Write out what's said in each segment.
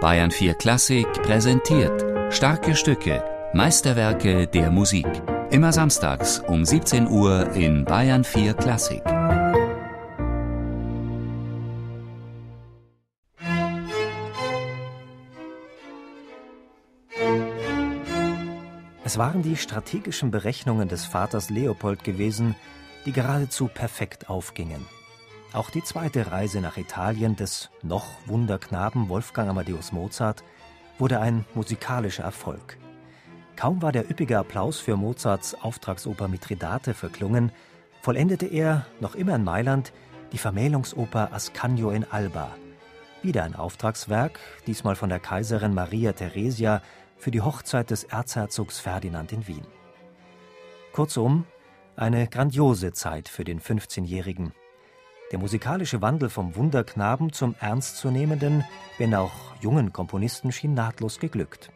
Bayern 4 Klassik präsentiert starke Stücke, Meisterwerke der Musik. Immer samstags um 17 Uhr in Bayern 4 Klassik. Es waren die strategischen Berechnungen des Vaters Leopold gewesen, die geradezu perfekt aufgingen. Auch die zweite Reise nach Italien des noch Wunderknaben Wolfgang Amadeus Mozart wurde ein musikalischer Erfolg. Kaum war der üppige Applaus für Mozarts Auftragsoper Mithridate verklungen, vollendete er, noch immer in Mailand, die Vermählungsoper Ascanio in Alba. Wieder ein Auftragswerk, diesmal von der Kaiserin Maria Theresia für die Hochzeit des Erzherzogs Ferdinand in Wien. Kurzum, eine grandiose Zeit für den 15-Jährigen. Der musikalische Wandel vom Wunderknaben zum ernstzunehmenden, wenn auch jungen Komponisten schien nahtlos geglückt.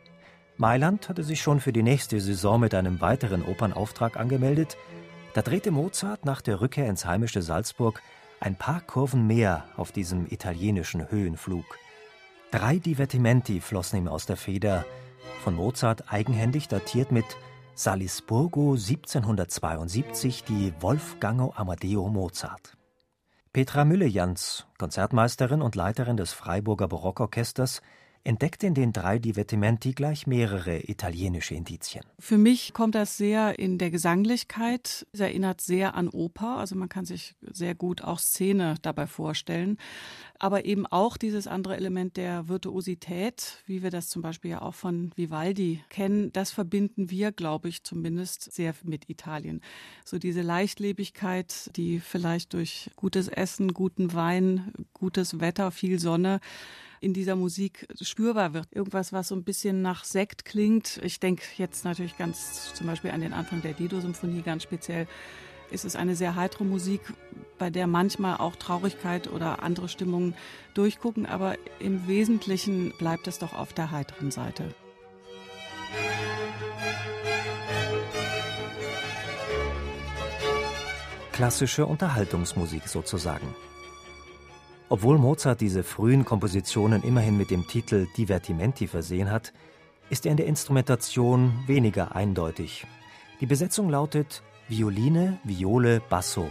Mailand hatte sich schon für die nächste Saison mit einem weiteren Opernauftrag angemeldet. Da drehte Mozart nach der Rückkehr ins heimische Salzburg ein paar Kurven mehr auf diesem italienischen Höhenflug. Drei Divertimenti flossen ihm aus der Feder, von Mozart eigenhändig datiert mit Salisburgo 1772 die Wolfgango Amadeo Mozart. Petra Müllejans, Konzertmeisterin und Leiterin des Freiburger Barockorchesters, entdeckte in den drei Divertimenti gleich mehrere italienische Indizien. Für mich kommt das sehr in der Gesanglichkeit. Es erinnert sehr an Oper. Also man kann sich sehr gut auch Szene dabei vorstellen. Aber eben auch dieses andere Element der Virtuosität, wie wir das zum Beispiel ja auch von Vivaldi kennen, das verbinden wir, glaube ich, zumindest sehr mit Italien. So diese Leichtlebigkeit, die vielleicht durch gutes Essen, guten Wein, gutes Wetter, viel Sonne in dieser Musik spürbar wird. Irgendwas, was so ein bisschen nach Sekt klingt. Ich denke jetzt natürlich ganz zum Beispiel an den Anfang der Dido-Symphonie ganz speziell. Ist es eine sehr heitere Musik, bei der manchmal auch Traurigkeit oder andere Stimmungen durchgucken, aber im Wesentlichen bleibt es doch auf der heiteren Seite. Klassische Unterhaltungsmusik sozusagen. Obwohl Mozart diese frühen Kompositionen immerhin mit dem Titel Divertimenti versehen hat, ist er in der Instrumentation weniger eindeutig. Die Besetzung lautet Violine, Viole, Basso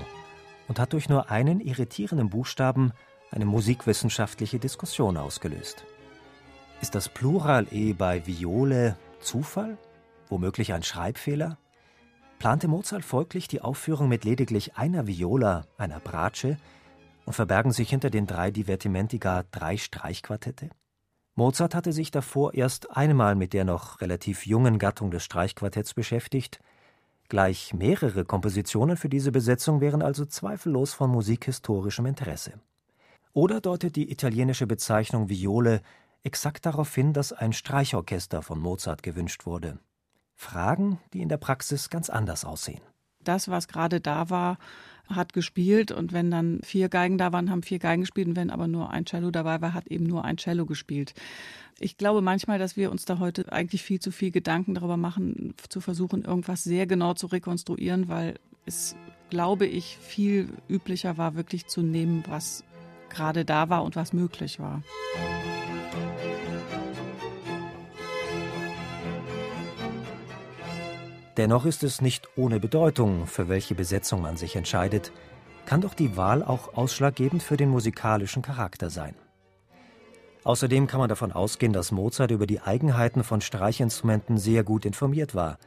und hat durch nur einen irritierenden Buchstaben eine musikwissenschaftliche Diskussion ausgelöst. Ist das Plural E bei Viole Zufall? Womöglich ein Schreibfehler? Plante Mozart folglich die Aufführung mit lediglich einer Viola, einer Bratsche, und verbergen sich hinter den drei Divertimenti gar drei Streichquartette? Mozart hatte sich davor erst einmal mit der noch relativ jungen Gattung des Streichquartetts beschäftigt. Gleich mehrere Kompositionen für diese Besetzung wären also zweifellos von musikhistorischem Interesse. Oder deutet die italienische Bezeichnung Viole exakt darauf hin, dass ein Streichorchester von Mozart gewünscht wurde. Fragen, die in der Praxis ganz anders aussehen. Das, was gerade da war, hat gespielt und wenn dann vier Geigen da waren, haben vier Geigen gespielt und wenn aber nur ein Cello dabei war, hat eben nur ein Cello gespielt. Ich glaube manchmal, dass wir uns da heute eigentlich viel zu viel Gedanken darüber machen, zu versuchen, irgendwas sehr genau zu rekonstruieren, weil es, glaube ich, viel üblicher war, wirklich zu nehmen, was gerade da war und was möglich war. Dennoch ist es nicht ohne Bedeutung, für welche Besetzung man sich entscheidet, kann doch die Wahl auch ausschlaggebend für den musikalischen Charakter sein. Außerdem kann man davon ausgehen, dass Mozart über die Eigenheiten von Streichinstrumenten sehr gut informiert war.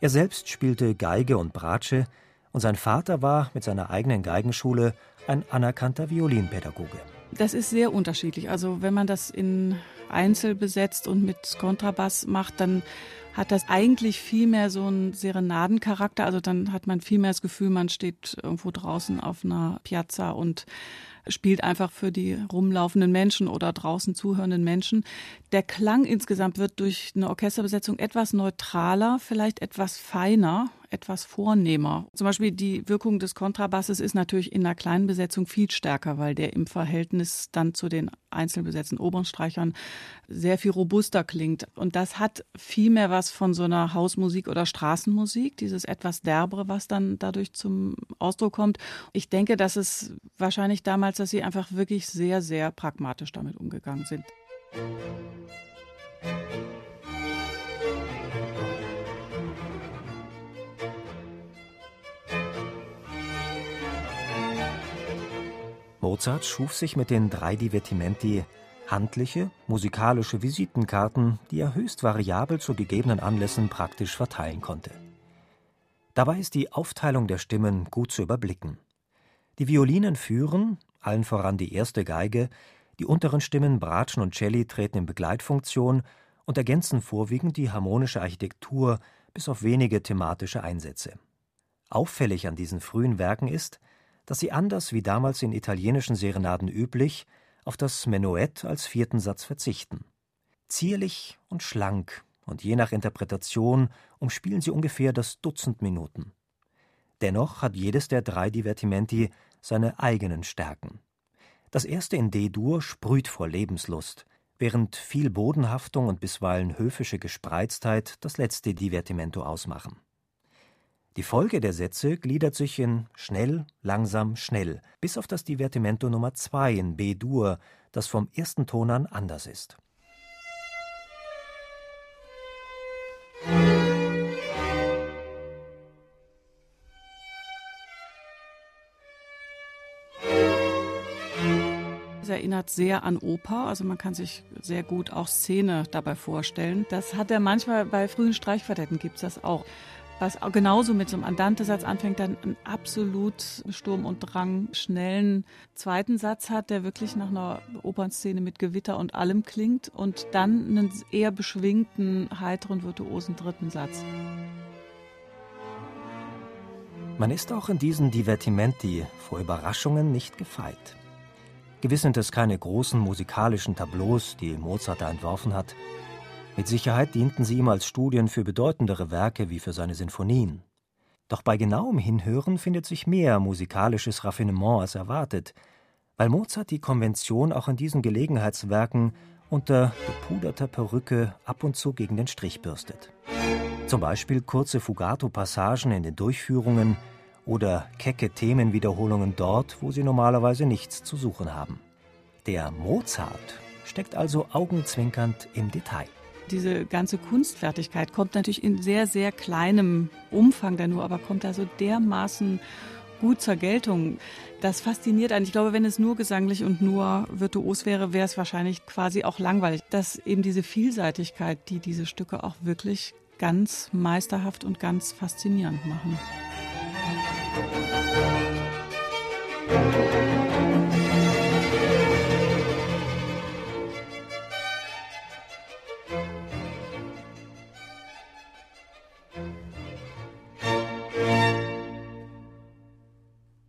Er selbst spielte Geige und Bratsche und sein Vater war mit seiner eigenen Geigenschule ein anerkannter Violinpädagoge. Das ist sehr unterschiedlich. Also wenn man das in Einzel besetzt und mit Kontrabass macht, dann hat das eigentlich viel mehr so einen Serenadencharakter. Also dann hat man viel mehr das Gefühl, man steht irgendwo draußen auf einer Piazza und spielt einfach für die rumlaufenden Menschen oder draußen zuhörenden Menschen. Der Klang insgesamt wird durch eine Orchesterbesetzung etwas neutraler, vielleicht etwas feiner, etwas vornehmer. Zum Beispiel die Wirkung des Kontrabasses ist natürlich in einer kleinen Besetzung viel stärker, weil der im Verhältnis dann zu den einzeln besetzten oberen Streichern sehr viel robuster klingt. Und das hat viel mehr was von so einer Hausmusik oder Straßenmusik, dieses etwas derbere, was dann dadurch zum Ausdruck kommt. Ich denke, dass es wahrscheinlich damals, dass sie einfach wirklich sehr, sehr pragmatisch damit umgegangen sind. Mozart schuf sich mit den drei Divertimenti handliche, musikalische Visitenkarten, die er höchst variabel zu gegebenen Anlässen praktisch verteilen konnte. Dabei ist die Aufteilung der Stimmen gut zu überblicken. Die Violinen führen, allen voran die erste Geige, die unteren Stimmen Bratschen und Celli treten in Begleitfunktion und ergänzen vorwiegend die harmonische Architektur bis auf wenige thematische Einsätze. Auffällig an diesen frühen Werken ist, dass sie anders wie damals in italienischen Serenaden üblich auf das Menuett als vierten Satz verzichten. Zierlich und schlank und je nach Interpretation umspielen sie ungefähr das Dutzend Minuten. Dennoch hat jedes der drei Divertimenti seine eigenen Stärken. Das erste in D-Dur sprüht vor Lebenslust, während viel Bodenhaftung und bisweilen höfische Gespreiztheit das letzte Divertimento ausmachen. Die Folge der Sätze gliedert sich in schnell, langsam, schnell, bis auf das Divertimento Nummer 2 in B-Dur, das vom ersten Ton an anders ist. Es erinnert sehr an Oper, also man kann sich sehr gut auch Szene dabei vorstellen. Das hat er manchmal bei frühen Streichquartetten gibt es das auch was genauso mit so einem Andante-Satz anfängt, dann einen absolut Sturm und Drang schnellen zweiten Satz hat, der wirklich nach einer Opernszene mit Gewitter und allem klingt und dann einen eher beschwingten, heiteren, virtuosen dritten Satz. Man ist auch in diesen Divertimenti vor Überraschungen nicht gefeit. Gewiss sind es keine großen musikalischen Tableaus, die Mozart da entworfen hat, mit Sicherheit dienten sie ihm als Studien für bedeutendere Werke wie für seine Sinfonien. Doch bei genauem Hinhören findet sich mehr musikalisches Raffinement als erwartet, weil Mozart die Konvention auch in diesen Gelegenheitswerken unter gepuderter Perücke ab und zu gegen den Strich bürstet. Zum Beispiel kurze Fugato-Passagen in den Durchführungen oder kecke Themenwiederholungen dort, wo sie normalerweise nichts zu suchen haben. Der Mozart steckt also augenzwinkernd im Detail. Diese ganze Kunstfertigkeit kommt natürlich in sehr, sehr kleinem Umfang da nur, aber kommt da so dermaßen gut zur Geltung. Das fasziniert einen. Ich glaube, wenn es nur gesanglich und nur virtuos wäre, wäre es wahrscheinlich quasi auch langweilig. Dass eben diese Vielseitigkeit, die diese Stücke auch wirklich ganz meisterhaft und ganz faszinierend machen.